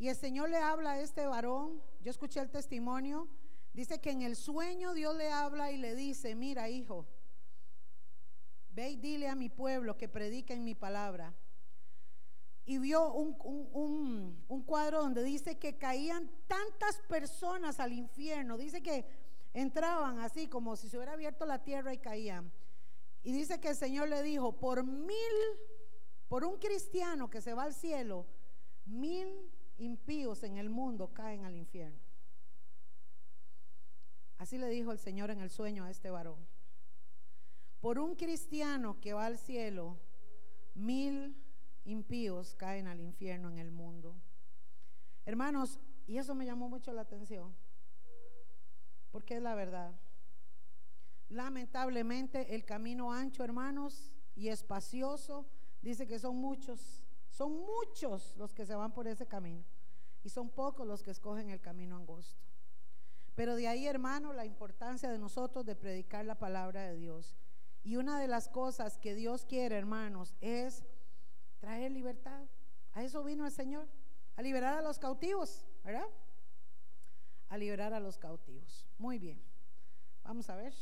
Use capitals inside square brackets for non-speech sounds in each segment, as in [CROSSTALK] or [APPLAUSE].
Y el Señor le habla a este varón, yo escuché el testimonio, dice que en el sueño Dios le habla y le dice, mira hijo, ve y dile a mi pueblo que predica en mi palabra. Y vio un, un cuadro donde dice que caían tantas personas al infierno, dice que entraban así como si se hubiera abierto la tierra y caían. Y dice que el Señor le dijo, por mil, por un cristiano que se va al cielo, mil impíos en el mundo caen al infierno. Así le dijo el Señor en el sueño a este varón. Por un cristiano que va al cielo, mil impíos caen al infierno en el mundo. Hermanos, y eso me llamó mucho la atención, porque es la verdad. Lamentablemente el camino ancho, hermanos, y espacioso, dice que son muchos son muchos los que se van por ese camino y son pocos los que escogen el camino angosto. Pero de ahí, hermano, la importancia de nosotros de predicar la palabra de Dios. Y una de las cosas que Dios quiere, hermanos, es traer libertad. A eso vino el Señor, a liberar a los cautivos, ¿verdad? A liberar a los cautivos. Muy bien. Vamos a ver.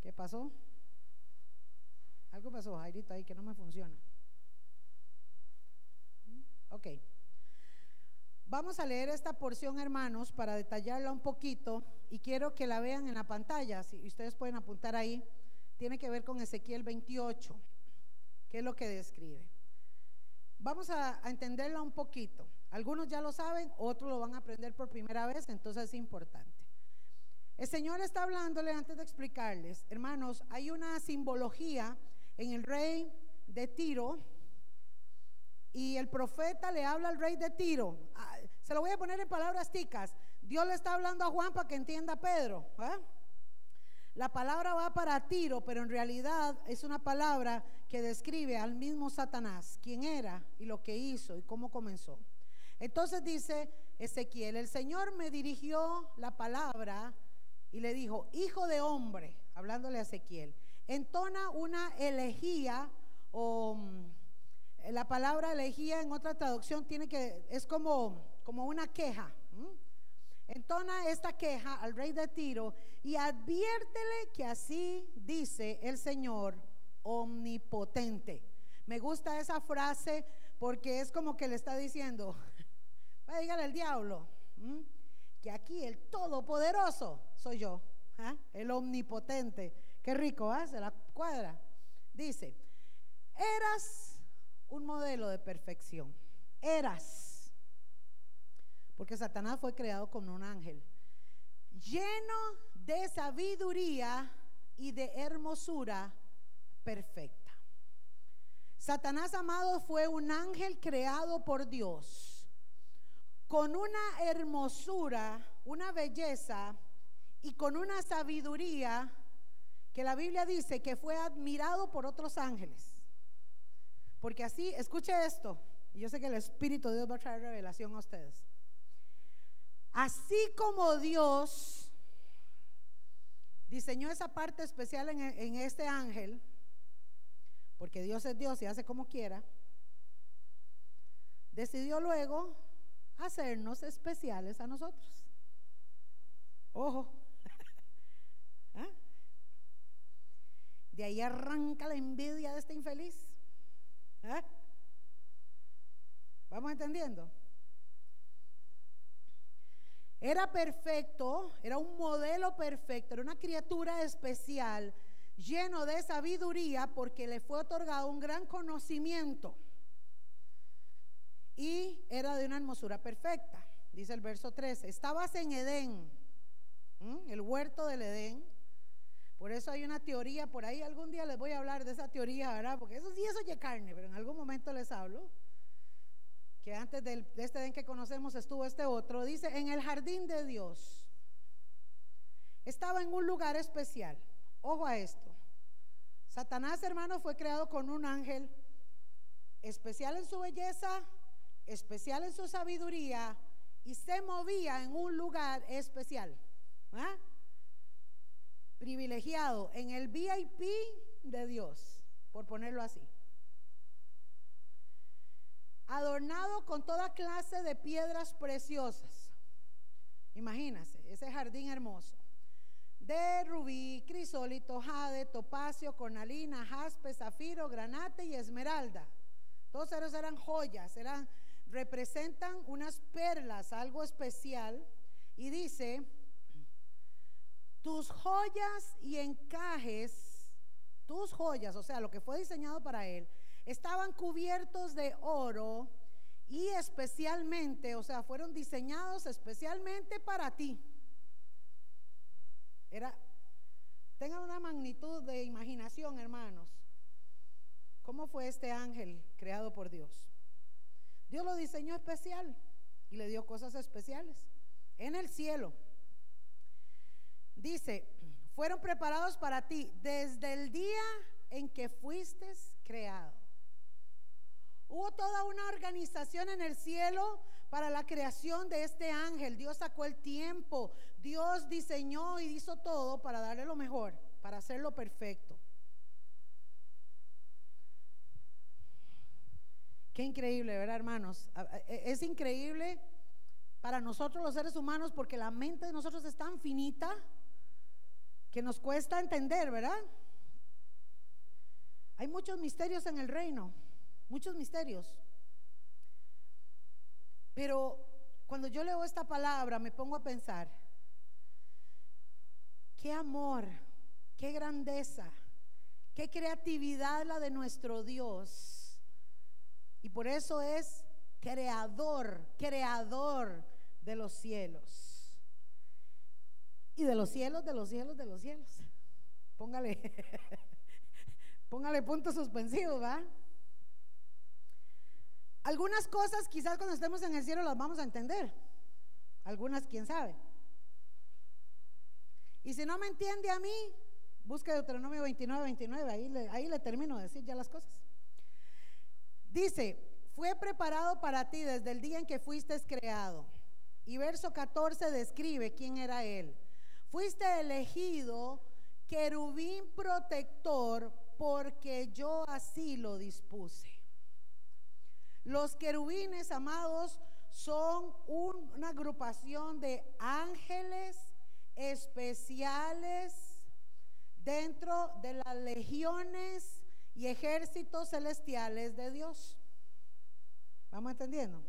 ¿Qué pasó? Algo pasó, Jairito, ahí que no me funciona. Ok. Vamos a leer esta porción, hermanos, para detallarla un poquito y quiero que la vean en la pantalla, si ustedes pueden apuntar ahí. Tiene que ver con Ezequiel 28, que es lo que describe. Vamos a, a entenderla un poquito. Algunos ya lo saben, otros lo van a aprender por primera vez, entonces es importante. El Señor está hablándole antes de explicarles, hermanos, hay una simbología en el rey de Tiro, y el profeta le habla al rey de Tiro. Ah, se lo voy a poner en palabras ticas. Dios le está hablando a Juan para que entienda a Pedro. La palabra va para Tiro, pero en realidad es una palabra que describe al mismo Satanás, quién era y lo que hizo y cómo comenzó. Entonces dice Ezequiel, el Señor me dirigió la palabra y le dijo, hijo de hombre, hablándole a Ezequiel, entona una elegía o mm, la palabra elegía en otra traducción tiene que, es como, como una queja. Entona esta queja al rey de Tiro y adviértele que así dice el Señor omnipotente. Me gusta esa frase porque es como que le está diciendo, [LAUGHS] va a dígale al diablo, que aquí el todopoderoso soy yo, ¿ah? el omnipotente. Qué rico, ¿ah? Se la cuadra. Dice, eras un modelo de perfección. Eras. Porque Satanás fue creado como un ángel. Lleno de sabiduría y de hermosura perfecta. Satanás, amado, fue un ángel creado por Dios. Con una hermosura, una belleza y con una sabiduría que la Biblia dice que fue admirado por otros ángeles. Porque así, escuche esto, y yo sé que el Espíritu de Dios va a traer revelación a ustedes. Así como Dios diseñó esa parte especial en, en este ángel, porque Dios es Dios y hace como quiera, decidió luego hacernos especiales a nosotros. Ojo. [LAUGHS] ¿Ah? De ahí arranca la envidia de este infeliz. ¿Eh? ¿Vamos entendiendo? Era perfecto, era un modelo perfecto, era una criatura especial, lleno de sabiduría porque le fue otorgado un gran conocimiento. Y era de una hermosura perfecta, dice el verso 13. Estabas en Edén, el huerto del Edén, por eso hay una teoría por ahí, algún día les voy a hablar de esa teoría, ¿verdad? Porque eso sí, es carne, pero en algún momento les hablo. Que antes de este den que conocemos estuvo este otro. Dice, en el jardín de Dios. Estaba en un lugar especial. Ojo a esto. Satanás, hermano, fue creado con un ángel especial en su belleza, especial en su sabiduría y se movía en un lugar especial. ¿Ah? Privilegiado en el VIP de Dios, por ponerlo así. adornado con toda clase de piedras preciosas. Imagínense, ese jardín hermoso. De rubí, crisólito, jade, topacio, cornalina, jaspe, zafiro, granate y esmeralda. Todos esos eran joyas, eran, representan unas perlas, algo especial. Y dice, tus joyas y encajes, tus joyas, o sea, lo que fue diseñado para él, estaban cubiertos de oro y especialmente, o sea, fueron diseñados especialmente para ti. Era, tengan una magnitud de imaginación, hermanos. ¿Cómo fue este ángel creado por Dios? Dios lo diseñó especial y le dio cosas especiales en el cielo. Dice, fueron preparados para ti desde el día en que fuiste creado. Hubo toda una organización en el cielo para la creación de este ángel. Dios sacó el tiempo, Dios diseñó y hizo todo para darle lo mejor, para hacerlo perfecto. Qué increíble, ¿verdad, hermanos? E, es increíble para nosotros los seres humanos porque la mente de nosotros es tan finita que nos cuesta entender, ¿verdad? Hay muchos misterios en el reino muchos misterios. Pero cuando yo leo esta palabra me pongo a pensar, qué amor, qué grandeza, qué creatividad la de nuestro Dios. Y por eso es creador, creador de los cielos. Y de los cielos, de los cielos, de los cielos. Póngale, [LAUGHS] póngale puntos suspensivos, ¿va? Algunas cosas quizás cuando estemos en el cielo las vamos a entender. Algunas, quién sabe. Y si no me entiende a mí, busque Deuteronomio 29, 29, ahí le, ahí le termino de decir ya las cosas. Dice, fue preparado para ti desde el día en que fuiste creado. Y verso 14 describe quién era él. Fuiste elegido querubín protector porque yo así lo dispuse. Los querubines, amados, son una agrupación de ángeles especiales dentro de las legiones y ejércitos celestiales de Dios. ¿Vamos entendiendo?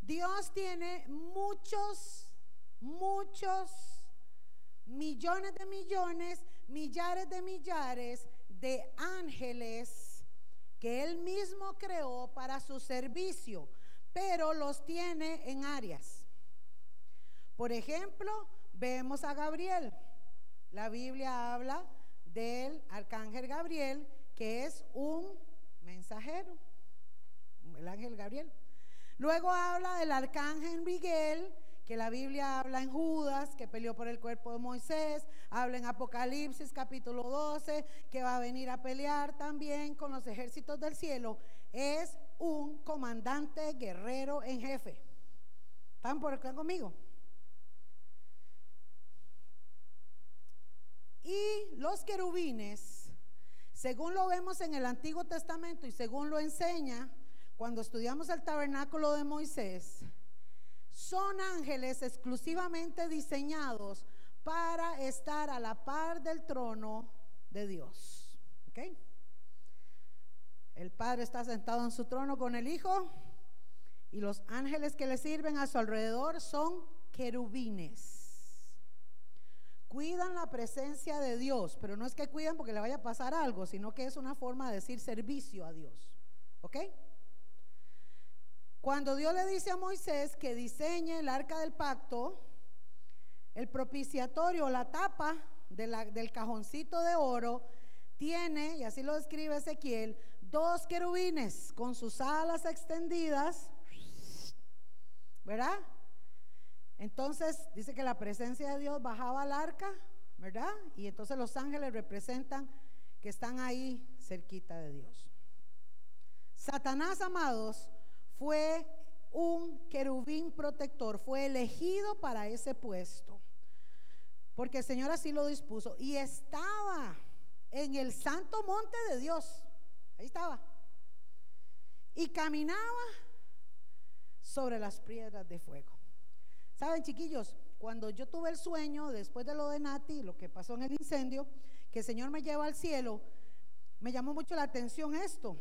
Dios tiene muchos, muchos millones de millones, millares de millares de ángeles que él mismo creó para su servicio, pero los tiene en áreas. Por ejemplo, vemos a Gabriel. La Biblia habla del arcángel Gabriel, que es un mensajero, el ángel Gabriel. Luego habla del arcángel Miguel, que la Biblia habla en Judas, que peleó por el cuerpo de Moisés, habla en Apocalipsis capítulo 12, que va a venir a pelear también con los ejércitos del cielo, es un comandante guerrero en jefe. ¿Están por acá conmigo? Y los querubines, según lo vemos en el Antiguo Testamento y según lo enseña cuando estudiamos el tabernáculo de Moisés, son ángeles exclusivamente diseñados para estar a la par del trono de Dios. ¿Ok? El Padre está sentado en su trono con el Hijo y los ángeles que le sirven a su alrededor son querubines. Cuidan la presencia de Dios, pero no es que cuidan porque le vaya a pasar algo, sino que es una forma de decir servicio a Dios. ¿Ok? Cuando Dios le dice a Moisés que diseñe el arca del pacto, el propiciatorio, la tapa del cajoncito de oro, tiene, y así lo describe Ezequiel, dos querubines con sus alas extendidas, ¿verdad? Entonces dice que la presencia de Dios bajaba al arca, ¿verdad? Y entonces los ángeles representan que están ahí cerquita de Dios. Satanás, amados, fue un querubín protector, fue elegido para ese puesto, porque el Señor así lo dispuso, y estaba en el santo monte de Dios, ahí estaba. y caminaba sobre las piedras de fuego. Saben, chiquillos, cuando yo tuve el sueño, después de lo de Nati, lo que pasó en el incendio, que el Señor me lleva al cielo, me llamó mucho la atención esto.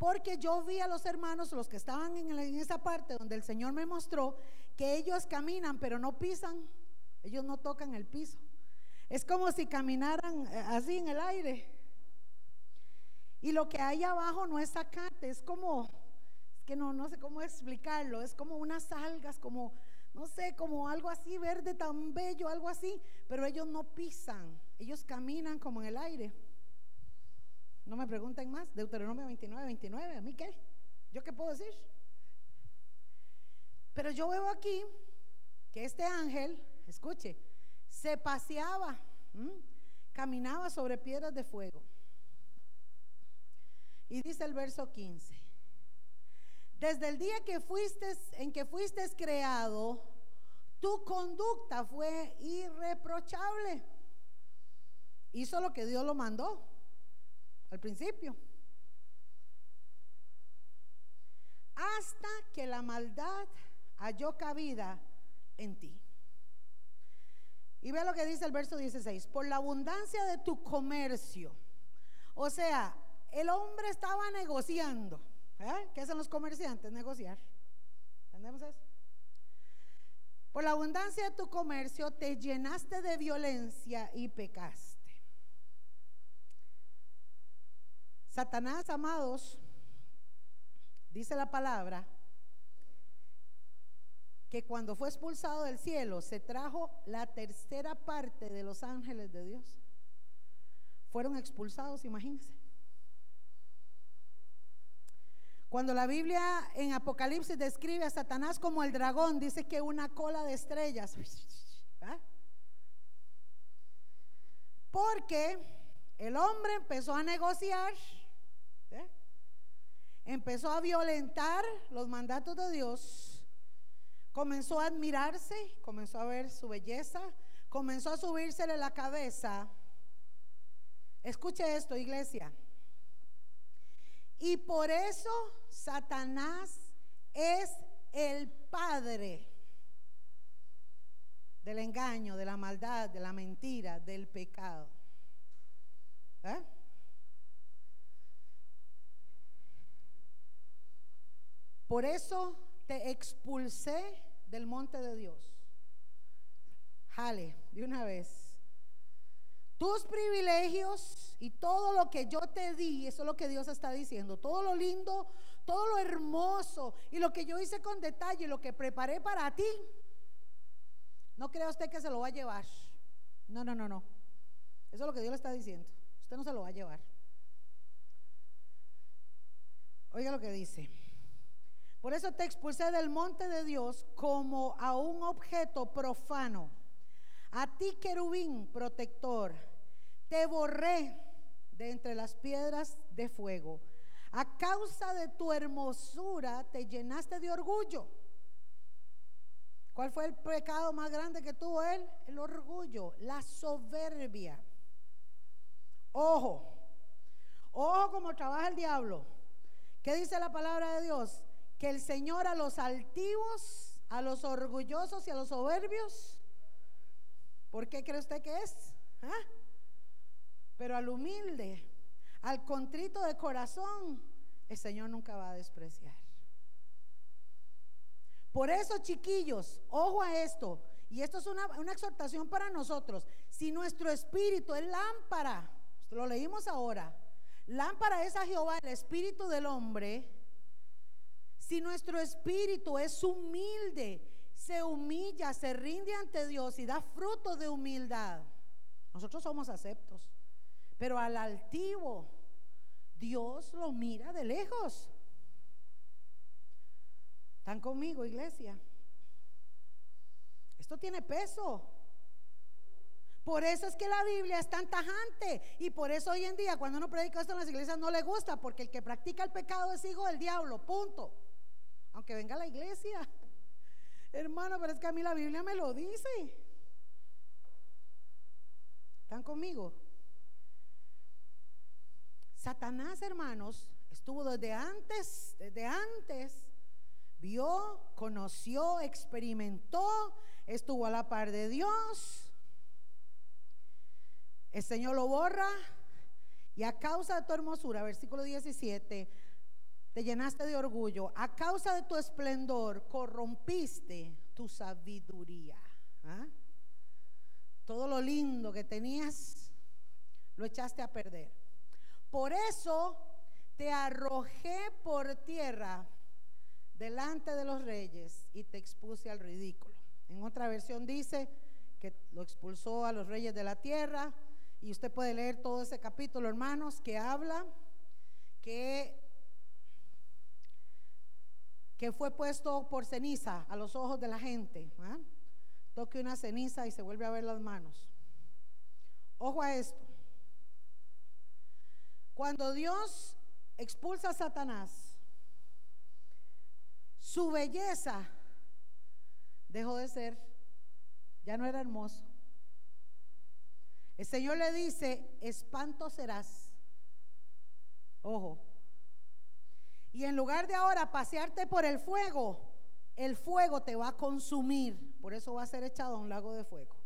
Porque yo vi a los hermanos, los que estaban en, esa parte donde el Señor me mostró, que ellos caminan, pero no pisan, ellos no tocan el piso. Es como si caminaran eh, así en el aire. Y lo que hay abajo no es zacate, es como, es que no, no sé cómo explicarlo, es como unas algas, como, no sé, como algo así verde tan bello, algo así, pero ellos no pisan, ellos caminan como en el aire. No me pregunten más. Deuteronomio 29, 29. ¿A mí qué? ¿Yo qué puedo decir? Pero yo veo aquí que este ángel, escuche, se paseaba, caminaba sobre piedras de fuego. Y dice el verso 15, desde el día que fuiste, en que fuiste creado, tu conducta fue irreprochable. Hizo lo que Dios lo mandó al principio. Hasta que la maldad halló cabida en ti. Y ve lo que dice el verso 16, por la abundancia de tu comercio. O sea, el hombre estaba negociando. ¿eh? ¿Qué hacen los comerciantes? Negociar. ¿Entendemos eso? Por la abundancia de tu comercio te llenaste de violencia y pecaste. Satanás, amados, dice la palabra, que cuando fue expulsado del cielo se trajo la tercera parte de los ángeles de Dios. Fueron expulsados, imagínense. Cuando la Biblia en Apocalipsis describe a Satanás como el dragón, dice que una cola de estrellas. Porque el hombre empezó a negociar empezó a violentar los mandatos de Dios, comenzó a admirarse, comenzó a ver su belleza, comenzó a subírsele la cabeza. Escuche esto, iglesia. Y por eso Satanás es el padre del engaño, de la maldad, de la mentira, del pecado. ¿Eh? Por eso te expulsé del monte de Dios. Jale, de una vez. Tus privilegios y todo lo que yo te di, eso es lo que Dios está diciendo. Todo lo lindo, todo lo hermoso y lo que yo hice con detalle, lo que preparé para ti. No crea usted que se lo va a llevar. No, no, no, no. Eso es lo que Dios le está diciendo. Usted no se lo va a llevar. Oiga lo que dice. Por eso te expulsé del monte de Dios como a un objeto profano. A ti, querubín protector, te borré de entre las piedras de fuego. A causa de tu hermosura te llenaste de orgullo. ¿Cuál fue el pecado más grande que tuvo él? El orgullo, la soberbia. Ojo, ojo como trabaja el diablo. ¿Qué dice la palabra de Dios? Que el Señor a los altivos, a los orgullosos y a los soberbios, ¿por qué cree usted que es? ¿Ah? Pero al humilde, al contrito de corazón, el Señor nunca va a despreciar. Por eso, chiquillos, ojo a esto, y esto es una, una exhortación para nosotros. Si nuestro espíritu es lámpara, lo leímos ahora, lámpara es a Jehová, el espíritu del hombre, si nuestro espíritu es humilde, se humilla, se rinde ante Dios y da fruto de humildad, nosotros somos aceptos. Pero al altivo, Dios lo mira de lejos. ¿Están conmigo, iglesia? Esto tiene peso. Por eso es que la Biblia es tan tajante. Y por eso hoy en día, cuando uno predica esto en las iglesias, no le gusta, porque el que practica el pecado es hijo del diablo. Punto. Aunque venga a la iglesia. [LAUGHS] Hermano, pero es que a mí la Biblia me lo dice. ¿Están conmigo? Satanás, hermanos, estuvo desde antes, desde antes. Vio, conoció, experimentó, estuvo a la par de Dios. El Señor lo borra y a causa de tu hermosura, versículo 17, te llenaste de orgullo. A causa de tu esplendor, corrompiste tu sabiduría. ¿ah? Todo lo lindo que tenías, lo echaste a perder. Por eso te arrojé por tierra delante de los reyes y te expuse al ridículo. En otra versión dice que lo expulsó a los reyes de la tierra y usted puede leer todo ese capítulo, hermanos, que habla que que fue puesto por ceniza a los ojos de la gente. ¿ah? Toque una ceniza y se vuelve a ver las manos. Ojo a esto. Cuando Dios expulsa a Satanás, su belleza dejó de ser, ya no era hermoso. El Señor le dice, espanto serás. Ojo, y en lugar de ahora pasearte por el fuego, el fuego te va a consumir. Por eso va a ser echado a un lago de fuego.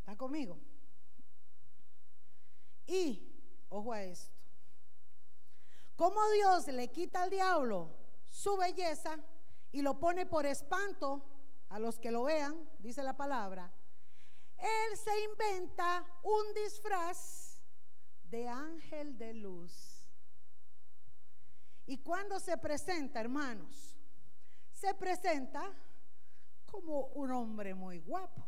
¿Está conmigo? Y, ojo a esto, como Dios le quita al diablo su belleza y lo pone por espanto a los que lo vean, dice la palabra, Él se inventa un disfraz de ángel de luz. Y cuando se presenta, hermanos, se presenta como un hombre muy guapo.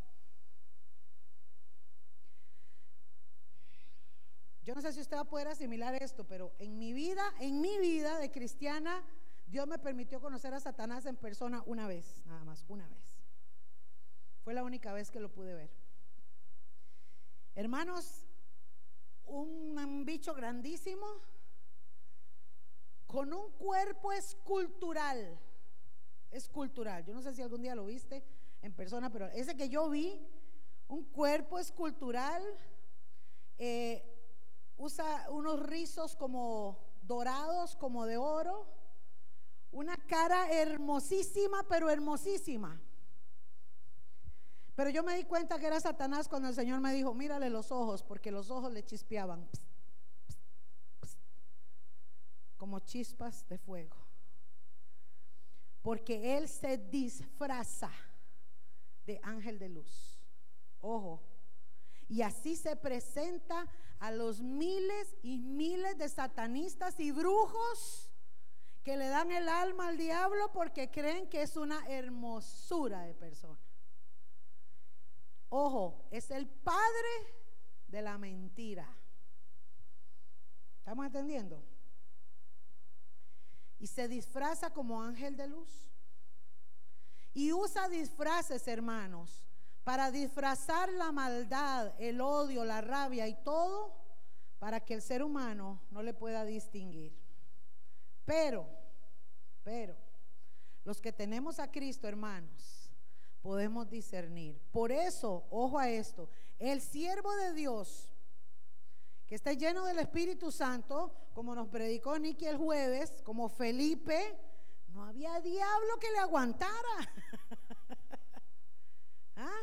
Yo no sé si usted va a poder asimilar esto, pero en mi vida, en mi vida de cristiana, Dios me permitió conocer a Satanás en persona una vez, nada más, una vez. Fue la única vez que lo pude ver. Hermanos, un bicho grandísimo, con un cuerpo escultural. Escultural. Yo no sé si algún día lo viste en persona, pero ese que yo vi, un cuerpo escultural, eh, usa unos rizos como dorados, como de oro, una cara hermosísima, pero hermosísima. Pero yo me di cuenta que era Satanás cuando el Señor me dijo, mírale los ojos, porque los ojos le chispeaban como chispas de fuego. Porque Él se disfraza de ángel de luz. Ojo. Y así se presenta a los miles y miles de satanistas y brujos que le dan el alma al diablo porque creen que es una hermosura de persona. Ojo, es el padre de la mentira. ¿Estamos entendiendo? Y se disfraza como ángel de luz. Y usa disfraces, hermanos, para disfrazar la maldad, el odio, la rabia y todo, para que el ser humano no le pueda distinguir. Pero, pero, los que tenemos a Cristo, hermanos, podemos discernir. Por eso, ojo a esto, el siervo de Dios que está lleno del Espíritu Santo, como nos predicó Nicky el jueves, como Felipe, no había diablo que le aguantara. [LAUGHS] ¿Ah?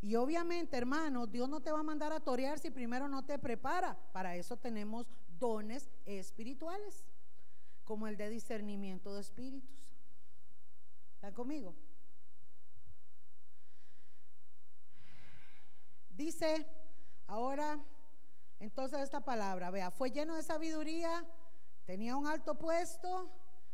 Y obviamente, hermano, Dios no te va a mandar a torear si primero no te prepara. Para eso tenemos dones espirituales, como el de discernimiento de espíritus. ¿Están conmigo? Dice Ahora, entonces esta palabra, vea, fue lleno de sabiduría, tenía un alto puesto,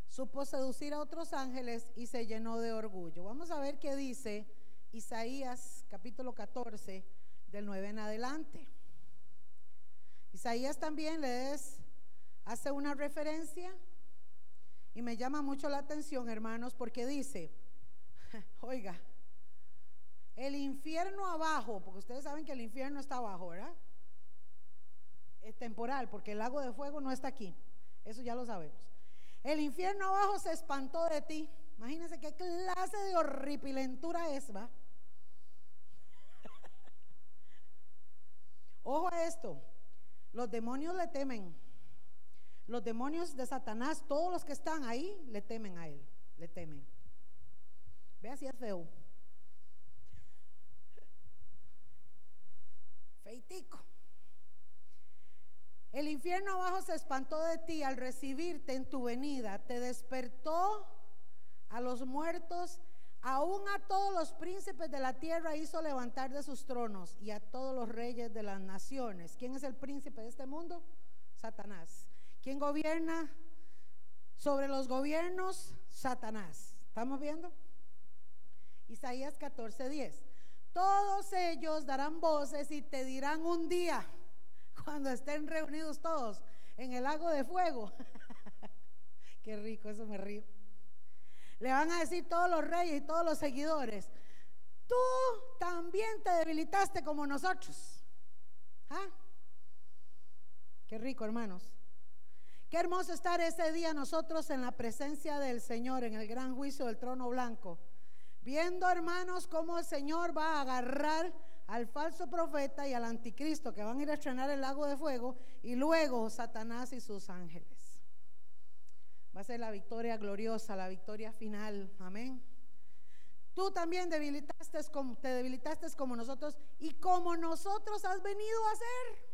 supo seducir a otros ángeles y se llenó de orgullo. Vamos a ver qué dice Isaías capítulo 14 del 9 en adelante. Isaías también les hace una referencia y me llama mucho la atención, hermanos, porque dice, [LAUGHS] oiga, el infierno abajo, porque ustedes saben que el infierno está abajo, ¿verdad? Es temporal, porque el lago de fuego no está aquí. Eso ya lo sabemos. El infierno abajo se espantó de ti. Imagínense qué clase de horripilentura es, ¿va? [LAUGHS] Ojo a esto. Los demonios le temen Los demonios de Satanás, todos los que están ahí, le temen a él, le temen. Vea si es feo. El infierno abajo se espantó de ti al recibirte en tu venida, te despertó a los muertos, aún a todos los príncipes de la tierra hizo levantar de sus tronos y a todos los reyes de las naciones. ¿Quién es el príncipe de este mundo? Satanás. ¿Quién gobierna sobre los gobiernos? Satanás. ¿Estamos viendo? Isaías 14:10. Todos ellos darán voces y te dirán un día [LAUGHS] cuando estén reunidos todos en el lago de fuego. [LAUGHS] Qué rico, eso me río. Le van a decir todos los reyes y todos los seguidores, tú también te debilitaste como nosotros. ¿Ah? Qué rico, hermanos. Qué hermoso estar ese día nosotros en la presencia del Señor, en el gran juicio del trono blanco. Viendo, hermanos, cómo el Señor va a agarrar al falso profeta y al anticristo que van a ir a estrenar el lago de fuego y luego Satanás y sus ángeles. Va a ser la victoria gloriosa, la victoria final. Amén. Tú también debilitaste te debilitaste como nosotros y como nosotros has venido a hacer.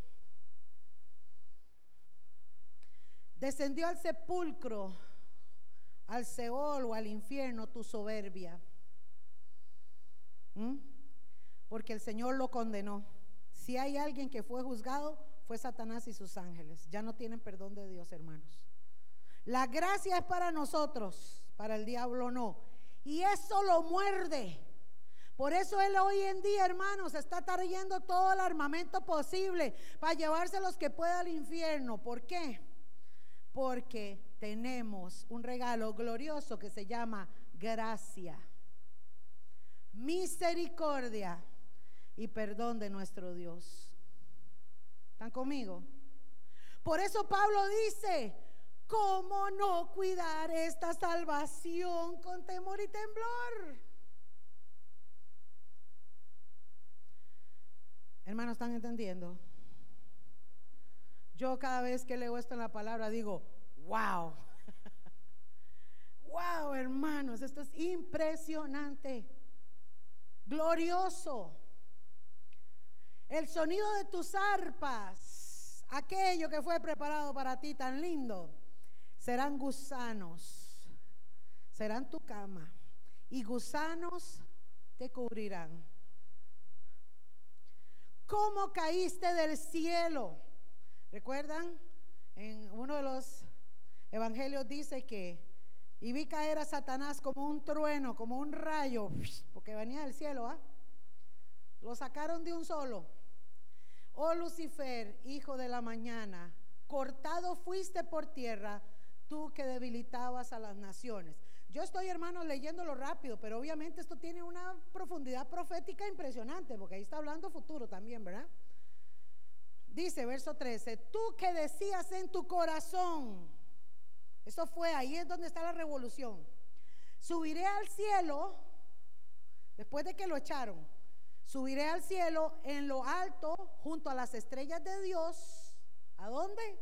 Descendió al sepulcro, al Seol o al infierno tu soberbia. ¿Mm? porque el Señor lo condenó. Si hay alguien que fue juzgado, fue Satanás y sus ángeles. Ya no tienen perdón de Dios, hermanos. La gracia es para nosotros, para el diablo no. Y eso lo muerde. Por eso él hoy en día, hermanos, está trayendo todo el armamento posible para llevarse los que pueda al infierno. ¿Por qué? Porque tenemos un regalo glorioso que se llama gracia, misericordia y perdón de nuestro Dios. ¿Están conmigo? Por eso Pablo dice, ¿cómo no cuidar esta salvación con temor y temblor? Hermanos, ¿están entendiendo? Yo cada vez que leo esto en la palabra digo, wow, [LAUGHS] wow, hermanos, esto es impresionante, glorioso. El sonido de tus arpas, aquello que fue preparado para ti tan lindo, serán gusanos, serán tu cama y gusanos te cubrirán. ¿Cómo caíste del cielo? ¿Recuerdan? En uno de los evangelios dice que y vi caer a Satanás como un trueno, como un rayo, porque venía del cielo, ¿ah? Lo sacaron de un solo. Oh Lucifer, hijo de la mañana, cortado fuiste por tierra, tú que debilitabas a las naciones. Yo estoy, hermano, leyéndolo rápido, pero obviamente esto tiene una profundidad profética impresionante, porque ahí está hablando futuro también, ¿verdad? Dice, verso 13, tú que decías en tu corazón, eso fue, ahí es donde está la revolución, subiré al cielo, después de que lo echaron, Subiré al cielo en lo alto junto a las estrellas de Dios. ¿A dónde?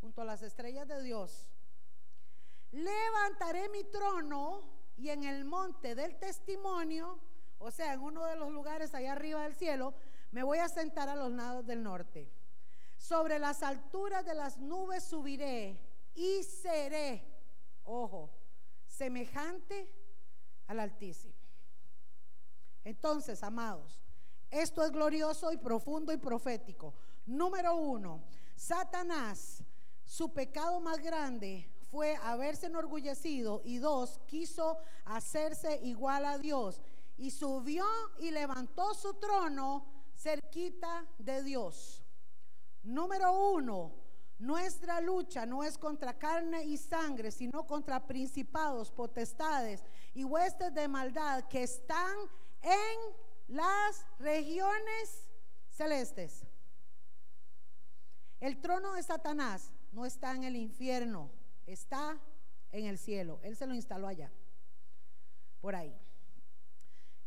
Junto a las estrellas de Dios. Levantaré mi trono y en el monte del testimonio, o sea, en uno de los lugares allá arriba del cielo, me voy a sentar a los lados del norte. Sobre las alturas de las nubes subiré y seré, ojo, semejante al Altísimo. Entonces, amados, esto es glorioso y profundo y profético. Número uno, Satanás, su pecado más grande fue haberse enorgullecido y dos, quiso hacerse igual a Dios y subió y levantó su trono cerquita de Dios. Número uno, nuestra lucha no es contra carne y sangre, sino contra principados, potestades y huestes de maldad que están en las regiones celestes. El trono de Satanás no está en el infierno, está en el cielo. Él se lo instaló allá, por ahí.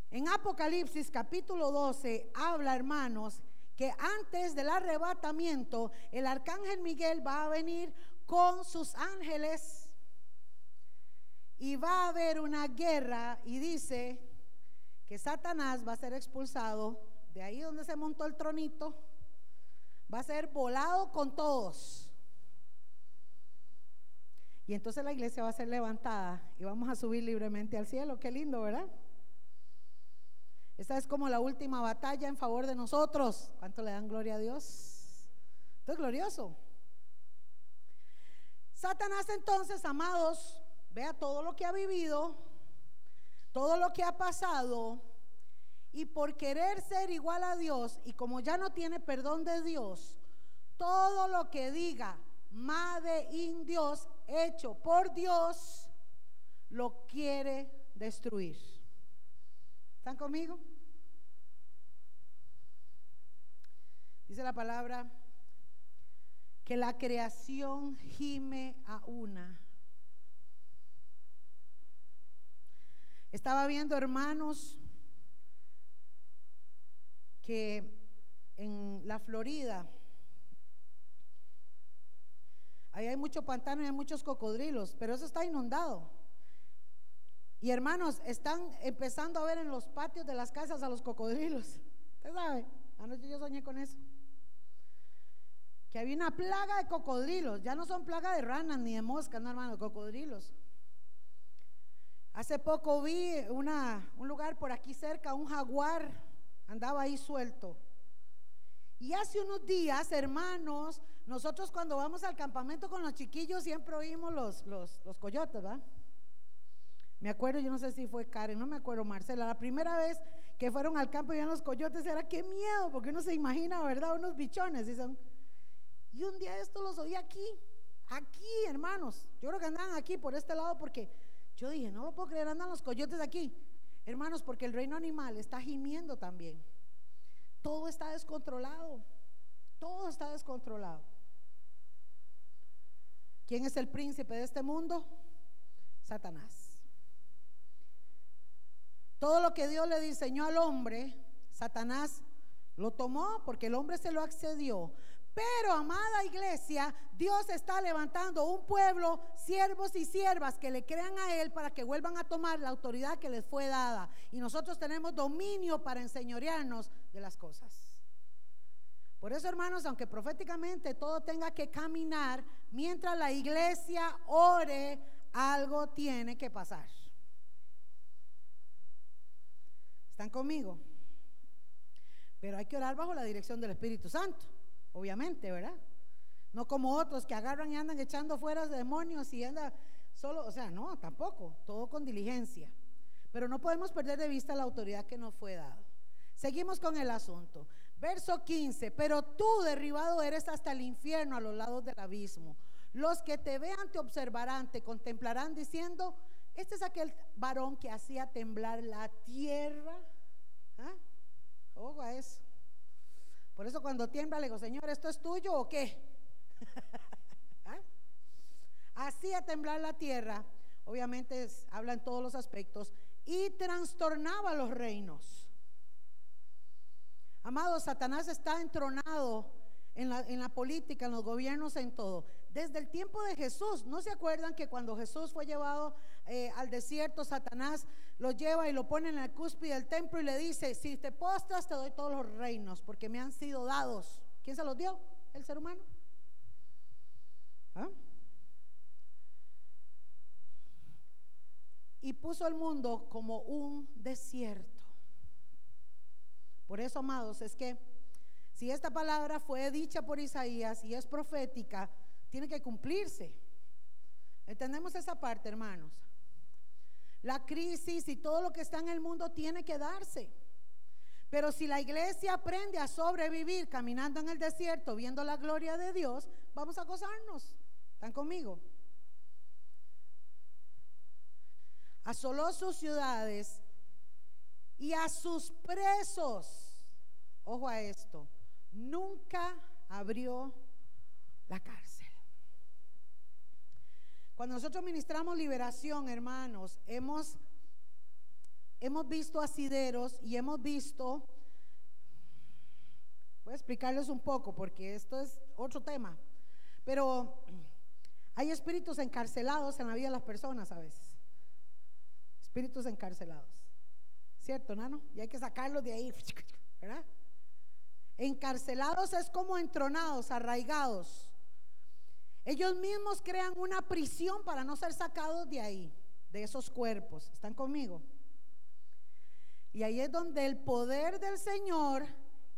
En Apocalipsis capítulo 12 habla, hermanos, que antes del arrebatamiento el arcángel Miguel va a venir con sus ángeles y va a haber una guerra y dice que Satanás va a ser expulsado de ahí donde se montó el tronito, va a ser volado con todos. Y entonces la iglesia va a ser levantada y vamos a subir libremente al cielo. Qué lindo, ¿verdad? Esta es como la última batalla en favor de nosotros. ¿Cuánto le dan gloria a Dios? Esto es glorioso. Satanás entonces, amados, vea todo lo que ha vivido, todo lo que ha pasado, y por querer ser igual a Dios, y como ya no tiene perdón de Dios, todo lo que diga Made in Dios, hecho por Dios, lo quiere destruir. ¿Están conmigo? Dice la palabra que la creación gime a una. Estaba viendo, hermanos, que en la Florida, ahí hay mucho pantano y hay muchos cocodrilos, pero eso está inundado. Y hermanos, están empezando a ver en los patios de las casas a los cocodrilos. Usted sabe, anoche yo soñé con eso. Que había una plaga de cocodrilos. Ya no son plaga de ranas ni de moscas, no hermanos, cocodrilos. Hace poco vi una, un lugar por aquí cerca, un jaguar andaba ahí suelto. Y hace unos días, hermanos, nosotros cuando vamos al campamento con los chiquillos siempre oímos los, los, los coyotes, ¿verdad? Me acuerdo, yo no sé si fue Karen, no me acuerdo, Marcela, la primera vez que fueron al campo y vieron los coyotes era qué miedo, porque uno se imagina, ¿verdad? Unos bichones. Y, son, y un día esto los oí aquí, aquí, hermanos. Yo creo que andan aquí por este lado porque yo dije, no lo puedo creer, andan los coyotes aquí. Hermanos, porque el reino animal está gimiendo también. Todo está descontrolado. Todo está descontrolado. ¿Quién es el príncipe de este mundo? Satanás. Todo lo que Dios le diseñó al hombre, Satanás lo tomó porque el hombre se lo accedió. Pero, amada iglesia, Dios está levantando un pueblo, siervos y siervas que le crean a Él para que vuelvan a tomar la autoridad que les fue dada. Y nosotros tenemos dominio para enseñorearnos de las cosas. Por eso, hermanos, aunque proféticamente todo tenga que caminar, mientras la iglesia ore, algo tiene que pasar. ¿Están conmigo? Pero hay que orar bajo la dirección del Espíritu Santo obviamente, ¿verdad? No como otros que agarran y andan echando fuera demonios y andan solo, o sea, no, tampoco, todo con diligencia. Pero no podemos perder de vista la autoridad que nos fue dada. Seguimos con el asunto. Verso 15, pero tú derribado eres hasta el infierno a los lados del abismo. Los que te vean te observarán, te contemplarán diciendo, este es aquel varón que hacía temblar la tierra. ¿Ah? Ojo a eso. Por eso cuando tiembla le digo, Señor, ¿esto es tuyo o qué? [LAUGHS] ¿Ah? Hacía temblar la tierra, obviamente habla en todos los aspectos, y trastornaba los reinos. Amado, Satanás está entronado en la, en la, política, en los gobiernos, en todo. Desde el tiempo de Jesús, ¿no se acuerdan que cuando Jesús fue llevado eh, al desierto, Satanás lo lleva y lo pone en la cúspide del templo y le dice, si te postras te doy todos los reinos porque me han sido dados. ¿Quién se los dio? El ser humano. ¿Ah? Y puso el mundo como un desierto. Por eso, amados, es que si esta palabra fue dicha por Isaías y es profética, tiene que cumplirse. ¿Entendemos esa parte, hermanos? La crisis y todo lo que está en el mundo tiene que darse. Pero si la iglesia aprende a sobrevivir caminando en el desierto, viendo la gloria de Dios, vamos a gozarnos. ¿Están conmigo? Asoló sus ciudades y a sus presos, ojo a esto, nunca abrió la cárcel. Cuando nosotros ministramos liberación, hermanos, hemos, hemos visto asideros y hemos visto, voy a explicarles un poco porque esto es otro tema, pero Hay espíritus encarcelados en la vida de las personas a veces. Espíritus encarcelados. ¿Cierto, Nano? Y hay que sacarlos de ahí, [LAUGHS] ¿verdad? Encarcelados es como entronados, arraigados. Ellos mismos crean una prisión para no ser sacados de ahí, de esos cuerpos. ¿Están conmigo? Y ahí es donde el poder del Señor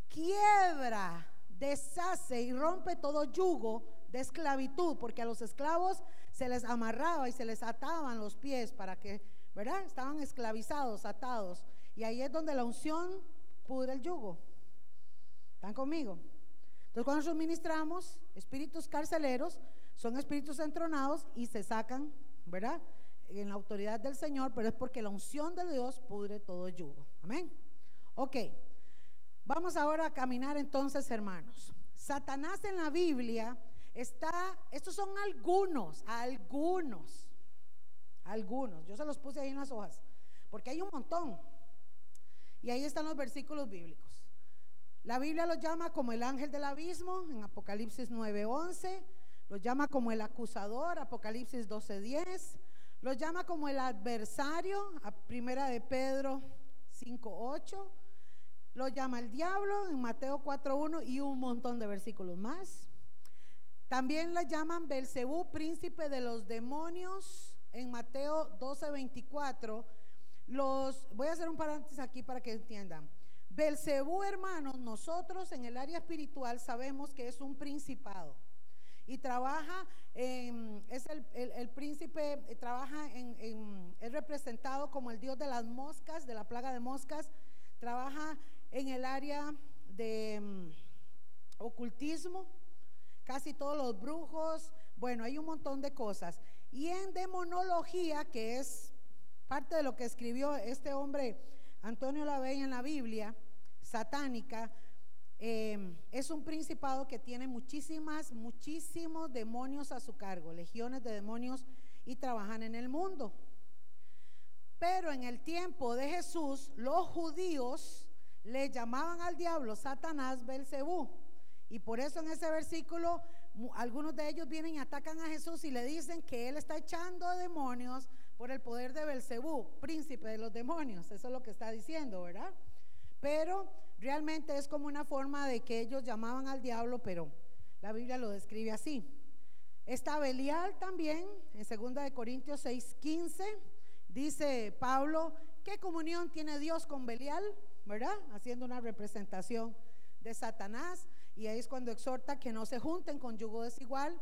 quiebra, deshace y rompe todo yugo de esclavitud, porque a los esclavos se les amarraba y se les ataban los pies para que, ¿verdad? Estaban esclavizados, atados. Y ahí es donde la unción pudre el yugo. ¿Están conmigo? Entonces cuando suministramos espíritus carceleros, son espíritus entronados y se sacan, ¿verdad? En la autoridad del Señor, pero es porque la unción de Dios pudre todo yugo. Amén. Ok, vamos ahora a caminar entonces, hermanos. Satanás en la Biblia está, estos son algunos, algunos, algunos. Yo se los puse ahí en las hojas, porque hay un montón. Y ahí están los versículos bíblicos. La Biblia los llama como el ángel del abismo en Apocalipsis 9:11, los llama como el acusador, Apocalipsis 12:10, los llama como el adversario, a Primera de Pedro 5:8, lo llama el diablo en Mateo 4:1 y un montón de versículos más. También le llaman Belcebú, príncipe de los demonios, en Mateo 12:24. Los voy a hacer un paréntesis aquí para que entiendan. Belcebú, hermanos, nosotros en el área espiritual sabemos que es un principado y trabaja, es el, príncipe, eh, trabaja en, es representado como el dios de las moscas, de la plaga de moscas, trabaja en el área de mm, ocultismo, casi todos los brujos, bueno, hay un montón de cosas. Y en demonología, que es parte de lo que escribió este hombre Antonio Lavey en la Biblia, satánica, em, es un principado que tiene muchísimas, muchísimos demonios a su cargo, legiones de demonios y trabajan en el mundo. Pero en el tiempo de Jesús, los judíos le llamaban al diablo Satanás Belcebú. Y por eso en ese versículo algunos de ellos vienen y atacan a Jesús y le dicen que él está echando demonios por el poder de Belcebú, príncipe de los demonios. Eso es lo que está diciendo, ¿verdad? Pero realmente es como una forma de que ellos llamaban al diablo, pero la Biblia lo describe así. Está Belial también, en 2 de Corintios 6:15, dice Pablo, ¿qué comunión tiene Dios con Belial? ¿Verdad? Haciendo una representación de Satanás. Y ahí es cuando exhorta que no se junten con yugo desigual.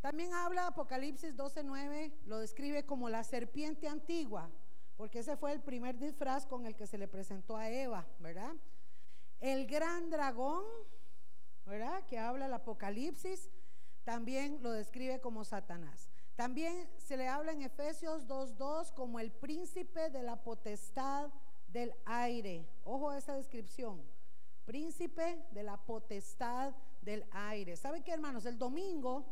También habla Apocalipsis 12:9, lo describe como la serpiente antigua, porque ese fue el primer disfraz con el que se le presentó a Eva, ¿verdad? El gran dragón, ¿verdad? Que habla el Apocalipsis, también lo describe como Satanás. También se le habla en Efesios 2.2 como el príncipe de la potestad del aire. Ojo a esa descripción. Príncipe de la potestad del aire. ¿Saben qué, hermanos? El domingo,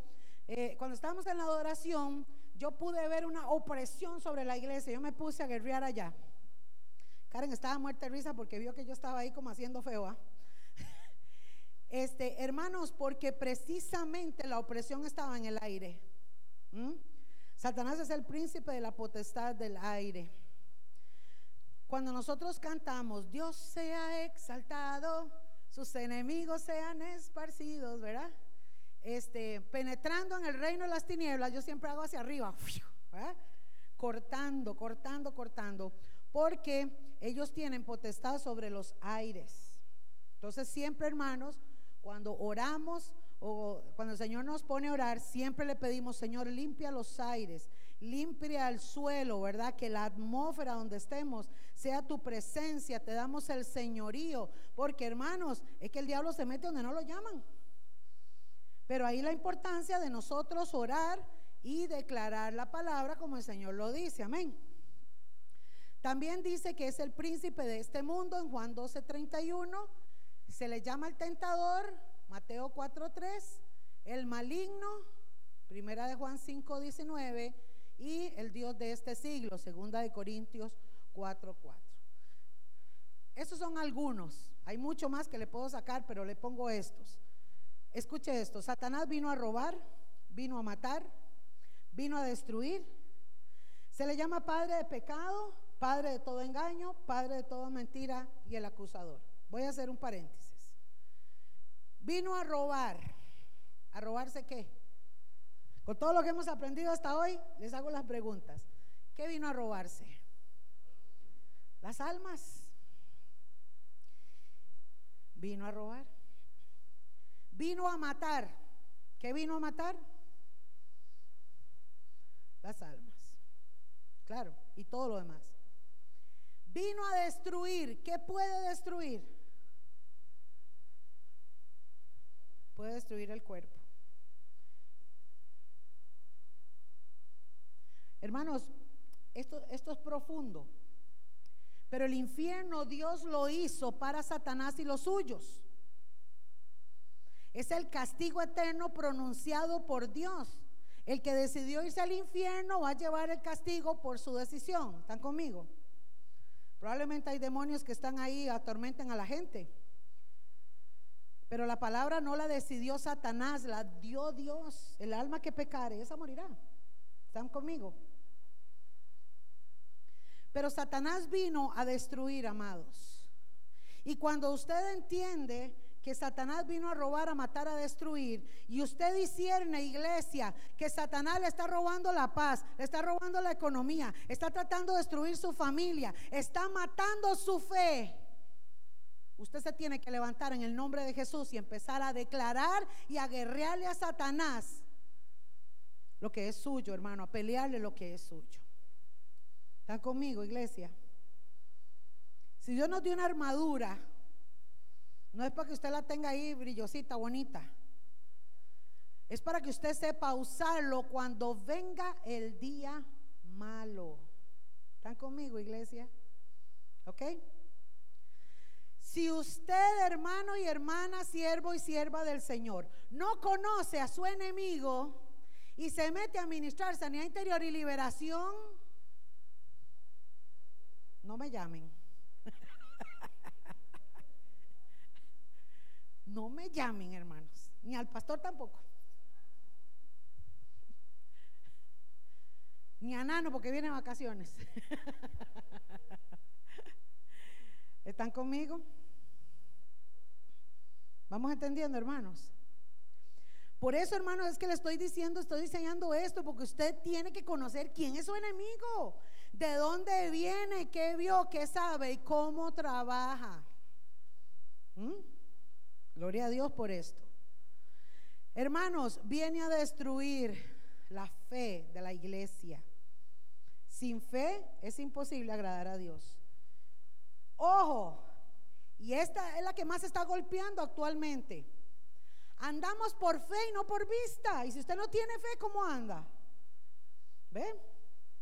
eh, cuando estábamos en la adoración, yo pude ver una opresión sobre la iglesia. Yo me puse a guerrear allá. Karen estaba muerta de risa porque vio que yo estaba ahí como haciendo feo. ¿ah? [LAUGHS] Este, hermanos, porque precisamente la opresión estaba en el aire. Satanás es el príncipe de la potestad del aire. Cuando nosotros cantamos, Dios sea exaltado, sus enemigos sean esparcidos, ¿verdad? este, penetrando en el reino de las tinieblas, yo siempre hago hacia arriba, [LAUGHS] cortando, cortando, cortando, porque ellos tienen potestad sobre los aires. Entonces siempre, hermanos, cuando oramos o cuando el Señor nos pone a orar, siempre le pedimos, Señor, limpia los aires, limpia el suelo, ¿verdad? Que la atmósfera donde estemos sea tu presencia, te damos el señorío, porque hermanos, es que el diablo se mete donde no lo llaman. Pero ahí la importancia de nosotros orar y declarar la palabra como el Señor lo dice. Amén. También dice que es el príncipe de este mundo en Juan 12:31. Se le llama el tentador, Mateo 4:3, el maligno, primera de Juan 5:19 y el Dios de este siglo, segunda de Corintios 4:4. Esos son algunos. Hay mucho más que le puedo sacar, pero le pongo estos. Escuche esto, Satanás vino a robar, vino a matar, vino a destruir. Se le llama padre de pecado, padre de todo engaño, padre de toda mentira y el acusador. Voy a hacer un paréntesis. Vino a robar. ¿A robarse qué? Con todo lo que hemos aprendido hasta hoy, les hago las preguntas. ¿Qué vino a robarse? Las almas. Vino a robar. Vino a matar. ¿Qué vino a matar? Las almas. Claro, y todo lo demás. Vino a destruir. ¿Qué puede destruir? Puede destruir el cuerpo. Hermanos, esto, esto es profundo. Pero el infierno Dios lo hizo para Satanás y los suyos. Es el castigo eterno pronunciado por Dios. El que decidió irse al infierno va a llevar el castigo por su decisión. ¿Están conmigo? Probablemente hay demonios que están ahí, atormentan a la gente. Pero la palabra no la decidió Satanás, la dio Dios. El alma que pecare, esa morirá. ¿Están conmigo? Pero Satanás vino a destruir, amados. Y cuando usted entiende que Satanás vino a robar, a matar, a destruir, y usted discierne, iglesia, que Satanás le está robando la paz, le está robando la economía, está tratando de destruir su familia, está matando su fe. Usted se tiene que levantar en el nombre de Jesús y empezar a declarar y a guerrearle a Satanás lo que es suyo, hermano, a pelearle lo que es suyo. ¿Están conmigo, iglesia? Si Dios nos dio una armadura, no es para que usted la tenga ahí brillosita, bonita. Es para que usted sepa usarlo cuando venga el día malo. ¿Están conmigo, iglesia? ¿Ok? Si usted, hermano y hermana, siervo y sierva del Señor, no conoce a su enemigo y se mete a ministrar sanidad interior y liberación, no me llamen. No me llamen, hermanos, ni al pastor tampoco. Ni a Nano porque viene vacaciones. [LAUGHS] ¿Están conmigo? Vamos entendiendo, hermanos. Por eso, hermanos, es que le estoy diciendo, estoy diseñando esto, porque usted tiene que conocer quién es su enemigo de dónde viene, qué vio, qué sabe y cómo trabaja. ¿Mm? Gloria a Dios por esto. Hermanos, viene a destruir la fe de la iglesia. Sin fe es imposible agradar a Dios. Ojo, y esta es la que más está golpeando actualmente. Andamos por fe y no por vista. Y si usted no tiene fe, ¿cómo anda? ¿Ven?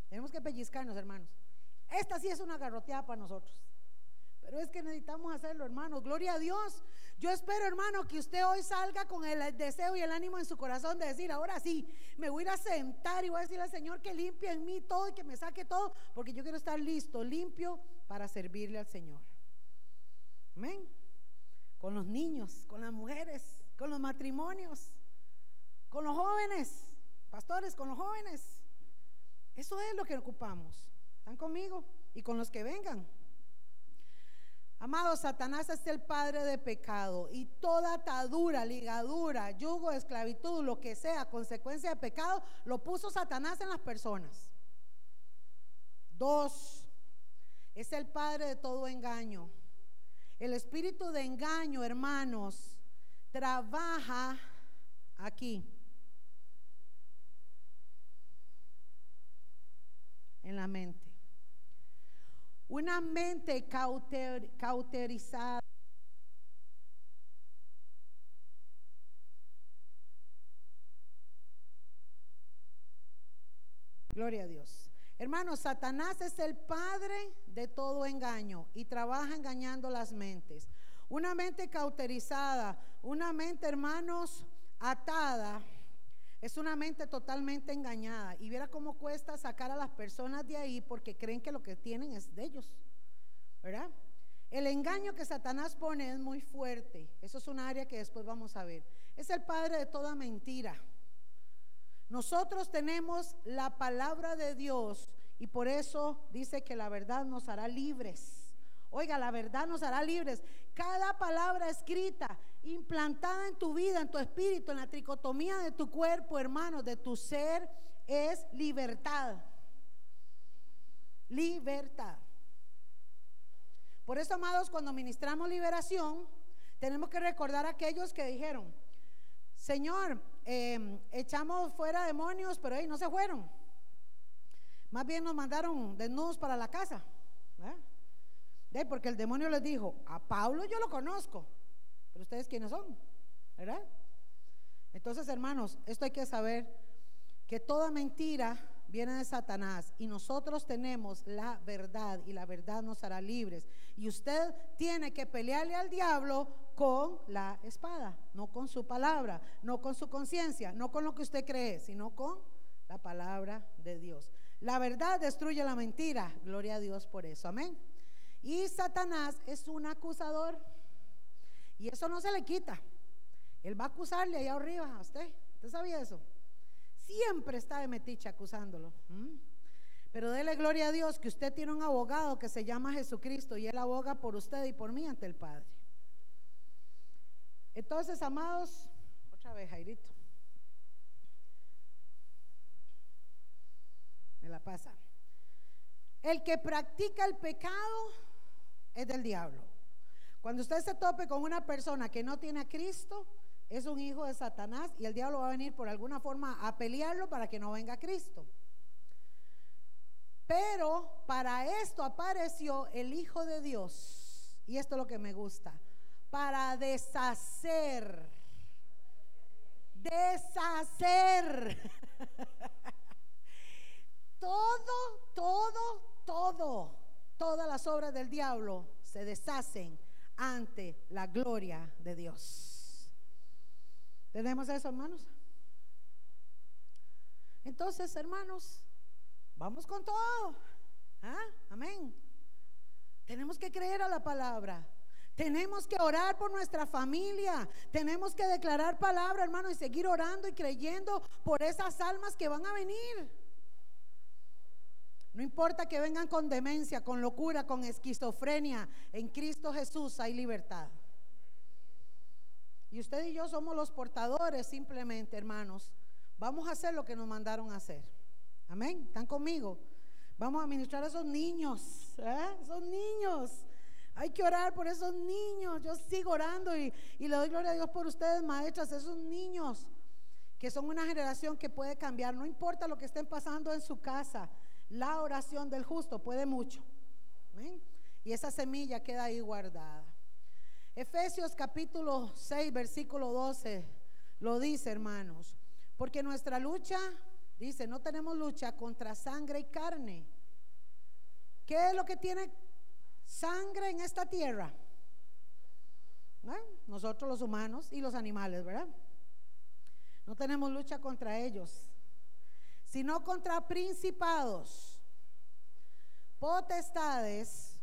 Tenemos que pellizcarnos, hermanos. Esta sí es una garroteada para nosotros. Pero es que necesitamos hacerlo, hermanos. Gloria a Dios. Yo espero, hermano, que usted hoy salga con el deseo y el ánimo en su corazón de decir, ahora sí, me voy a ir a sentar y voy a decir al Señor que limpie en mí todo y que me saque todo, porque yo quiero estar listo, limpio para servirle al Señor. Amén. Con los niños, con las mujeres, con los matrimonios, con los jóvenes, pastores, con los jóvenes. Eso es lo que ocupamos. ¿Están conmigo? Y con los que vengan. Amados, Satanás es el padre de pecado y toda atadura, ligadura, yugo, esclavitud, lo que sea, consecuencia de pecado, lo puso Satanás en las personas. Dos, es el padre de todo engaño. El espíritu de engaño, hermanos, trabaja aquí. en la mente. Una mente cauterizada. Gloria a Dios. Hermanos, Satanás es el padre de todo engaño y trabaja engañando las mentes. Una mente cauterizada, una mente, hermanos, atada es una mente totalmente engañada. Y viera cómo cuesta sacar a las personas de ahí porque creen que lo que tienen es de ellos. ¿Verdad? El engaño que Satanás pone es muy fuerte. Eso es un área que después vamos a ver. Es el padre de toda mentira. Nosotros tenemos la palabra de Dios y por eso dice que la verdad nos hará libres. Oiga, la verdad nos hará libres. Cada palabra escrita, implantada en tu vida, en tu espíritu, en la tricotomía de tu cuerpo, hermano, de tu ser, es libertad. Libertad. Por eso, amados, cuando ministramos liberación, tenemos que recordar a aquellos que dijeron, Señor, em, echamos fuera demonios, pero ahí no se fueron. Más bien nos mandaron desnudos para la casa. porque el demonio les dijo, a Pablo yo lo conozco, pero ustedes quiénes son, ¿verdad? Entonces, hermanos, esto hay que saber que toda mentira viene de Satanás y nosotros tenemos la verdad y la verdad nos hará libres. Y usted tiene que pelearle al diablo con la espada, no con su palabra, no con su conciencia, no con lo que usted cree, sino con la palabra de Dios. La verdad destruye la mentira, gloria a Dios por eso, amén. Y Satanás es un acusador y eso no se le quita. Él va a acusarle allá arriba a usted. ¿Usted sabía eso? Siempre está de metiche acusándolo. Pero dele gloria a Dios que usted tiene un abogado que se llama Jesucristo y él aboga por usted y por mí ante el Padre. Entonces, amados, otra vez, Jairito. Me la pasa. El que practica el pecado es del diablo. Cuando usted se tope con una persona que no tiene a Cristo, es un hijo de Satanás y el diablo va a venir por alguna forma a pelearlo para que no venga Cristo. Pero para esto apareció el Hijo de Dios. Y esto es lo que me gusta. Para deshacer. Deshacer. [LAUGHS] todo, todo, todo. Todas las obras del diablo se deshacen ante la gloria de Dios. ¿Tenemos eso, hermanos? Entonces, hermanos, vamos con todo. ¿Ah? Amén. Tenemos que creer a la palabra. Tenemos que orar por nuestra familia. Tenemos que declarar palabra, hermano, y seguir orando y creyendo por esas almas que van a venir. No importa que vengan con demencia, con locura, con esquizofrenia. En Cristo Jesús hay libertad. Y usted y yo somos los portadores simplemente, hermanos. Vamos a hacer lo que nos mandaron a hacer. Amén. ¿Están conmigo? Vamos a ministrar a esos niños. ¿eh? Esos niños. Hay que orar por esos niños. Yo sigo orando y, y le doy gloria a Dios por ustedes, maestras, esos niños que son una generación que puede cambiar. No importa lo que estén pasando en su casa. La oración del justo puede mucho. ¿Amén? Y esa semilla queda ahí guardada. Efesios capítulo 6, versículo 12, lo dice, hermanos. Porque nuestra lucha, dice, no tenemos lucha contra sangre y carne. ¿Qué es lo que tiene sangre en esta tierra? Nosotros los humanos y los animales, ¿verdad? No tenemos lucha contra ellos, sino contra principados, potestades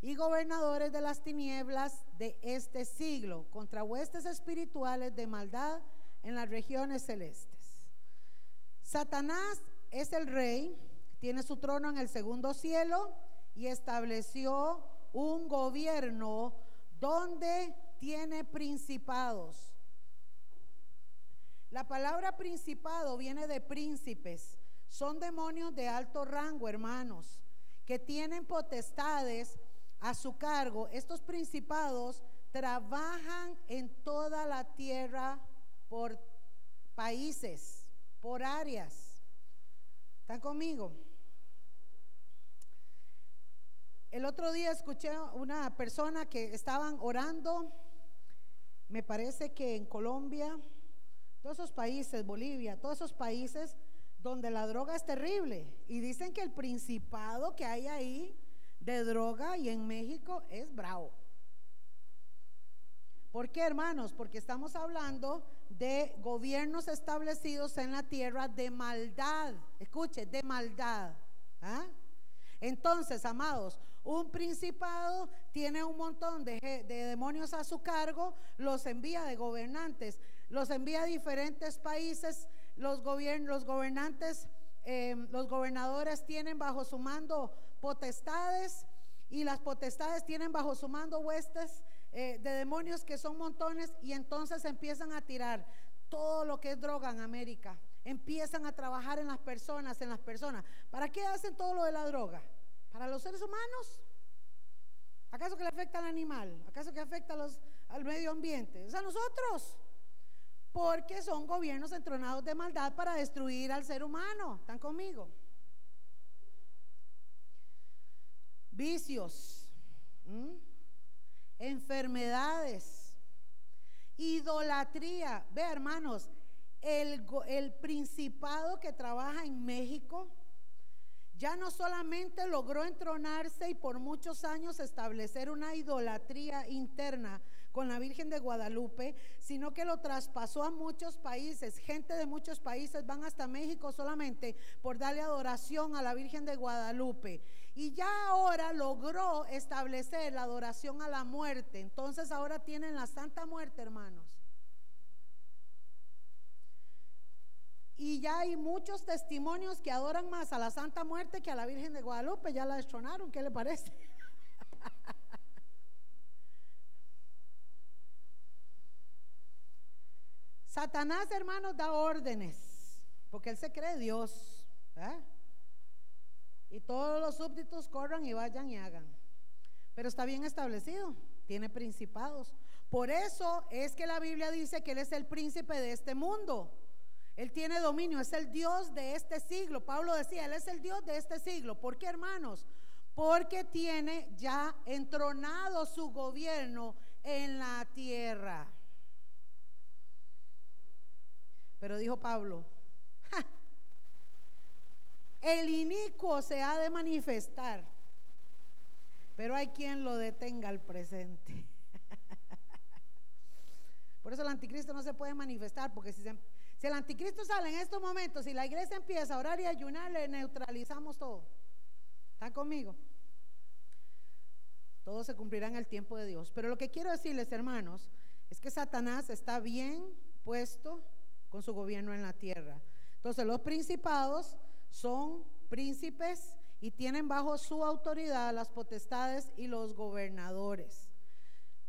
y gobernadores de las tinieblas de este siglo, contra huestes espirituales de maldad en las regiones celestes. Satanás es el rey, tiene su trono en el segundo cielo y estableció un gobierno donde tiene principados. La palabra principado viene de príncipes. Son demonios de alto rango, hermanos, que tienen potestades a su cargo, estos principados trabajan en toda la tierra por países, por áreas. ¿Están conmigo? El otro día escuché una persona que estaban orando, me parece que en Colombia, todos esos países, Bolivia, todos esos países donde la droga es terrible. Y dicen que el principado que hay ahí de droga y en México es bravo. ¿Por qué, hermanos? Porque estamos hablando de gobiernos establecidos en la tierra de maldad. Escuche, de maldad. ¿ah? Entonces, amados, un principado tiene un montón de, de, demonios a su cargo, los envía de gobernantes, los envía a diferentes países los, los gobernantes, em, los gobernadores tienen bajo su mando potestades y las potestades tienen bajo su mando huestes eh, de demonios que son montones y entonces empiezan a tirar todo lo que es droga en América. Empiezan a trabajar en las personas, en las personas. ¿Para qué hacen todo lo de la droga? ¿Para los seres humanos? ¿Acaso que le afecta al animal? ¿Acaso que afecta los, al medio ambiente? Es a nosotros. Porque son gobiernos entronados de maldad para destruir al ser humano. ¿Están conmigo? Vicios, enfermedades, idolatría. Ve, hermanos, el, el principado que trabaja en México ya no solamente logró entronarse y por muchos años establecer una idolatría interna con la Virgen de Guadalupe, sino que lo traspasó a muchos países. Gente de muchos países van hasta México solamente por darle adoración a la Virgen de Guadalupe. Y ya ahora logró establecer la adoración a la muerte. Entonces ahora tienen la Santa Muerte, hermanos. Y ya hay muchos testimonios que adoran más a la Santa Muerte que a la Virgen de Guadalupe. Ya la destronaron, ¿qué le parece? [LAUGHS] Satanás, hermanos, da órdenes, porque él se cree Dios. ¿eh? Y todos los súbditos corran y vayan y hagan. Pero está bien establecido, tiene principados. Por eso es que la Biblia dice que Él es el príncipe de este mundo. Él tiene dominio, es el Dios de este siglo. Pablo decía, Él es el Dios de este siglo. ¿Por qué, hermanos? Porque tiene ya entronado su gobierno en la tierra. Pero dijo Pablo, el inicuo se ha de manifestar, pero hay quien lo detenga al presente. [LAUGHS] Por eso el anticristo no se puede manifestar, porque si si el anticristo sale en estos momentos y la iglesia empieza a orar y ayunar, le neutralizamos todo. ¿Están conmigo? Todo se cumplirá en el tiempo de Dios. Pero lo que quiero decirles, hermanos, es que Satanás está bien puesto con su gobierno en la tierra. Entonces los principados son príncipes y tienen bajo su autoridad las potestades y los gobernadores.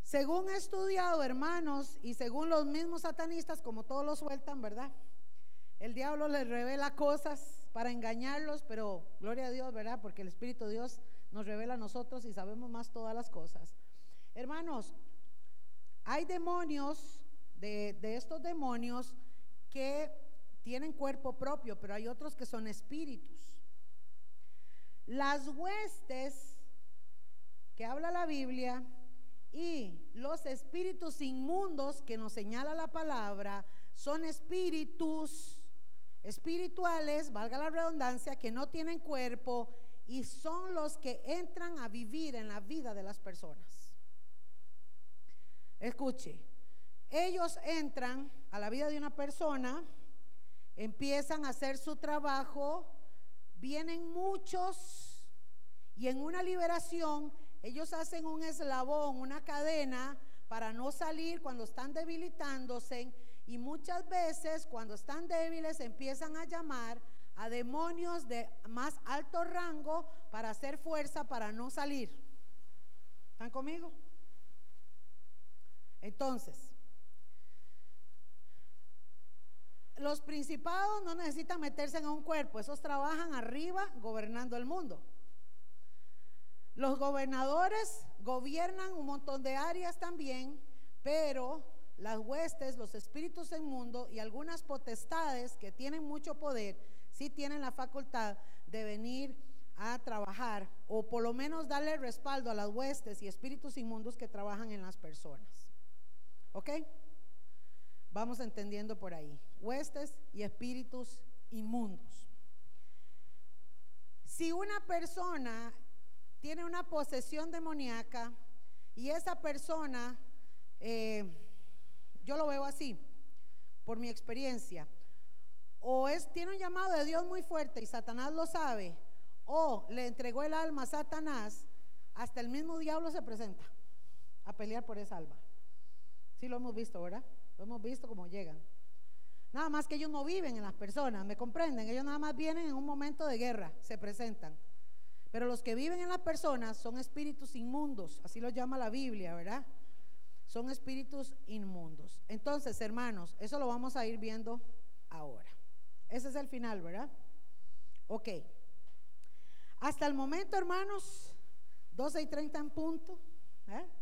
Según he estudiado, hermanos, y según los mismos satanistas, como todos lo sueltan, ¿verdad? El diablo les revela cosas para engañarlos, pero gloria a Dios, ¿verdad? Porque el Espíritu de Dios nos revela a nosotros y sabemos más todas las cosas. Hermanos, hay demonios, de, de estos demonios, que tienen cuerpo propio, pero hay otros que son espíritus. Las huestes que habla la Biblia y los espíritus inmundos que nos señala la palabra son espíritus espirituales, valga la redundancia, que no tienen cuerpo y son los que entran a vivir en la vida de las personas. Escuche, ellos entran a la vida de una persona, empiezan a hacer su trabajo, vienen muchos y en una liberación ellos hacen un eslabón, una cadena para no salir cuando están debilitándose y muchas veces cuando están débiles empiezan a llamar a demonios de más alto rango para hacer fuerza para no salir. ¿Están conmigo? Entonces, los principados no necesitan meterse en un cuerpo, esos trabajan arriba gobernando el mundo. Los gobernadores gobiernan un montón de áreas también, pero las huestes, los espíritus mundo y algunas potestades que tienen mucho poder, sí tienen la facultad de venir a trabajar o por lo menos darle respaldo a las huestes y espíritus inmundos que trabajan en las personas. ¿Ok? Vamos entendiendo por ahí. Huestes y espíritus inmundos. Si una persona tiene una posesión demoníaca y esa persona, eh, yo lo veo así, por mi experiencia, o es, tiene un llamado de Dios muy fuerte y Satanás lo sabe, o le entregó el alma a Satanás, hasta el mismo diablo se presenta a pelear por esa alma. Sí lo hemos visto, ¿verdad? Lo hemos visto como llegan. Nada más que ellos no viven en las personas, ¿me comprenden? Ellos nada más vienen en un momento de guerra, se presentan. Pero los que viven en las personas son espíritus inmundos, así lo llama la Biblia, ¿verdad? Son espíritus inmundos. Entonces, hermanos, eso lo vamos a ir viendo ahora. Ese es el final, ¿verdad? Ok. Hasta el momento, hermanos, 12 y 30 en punto. ¿eh?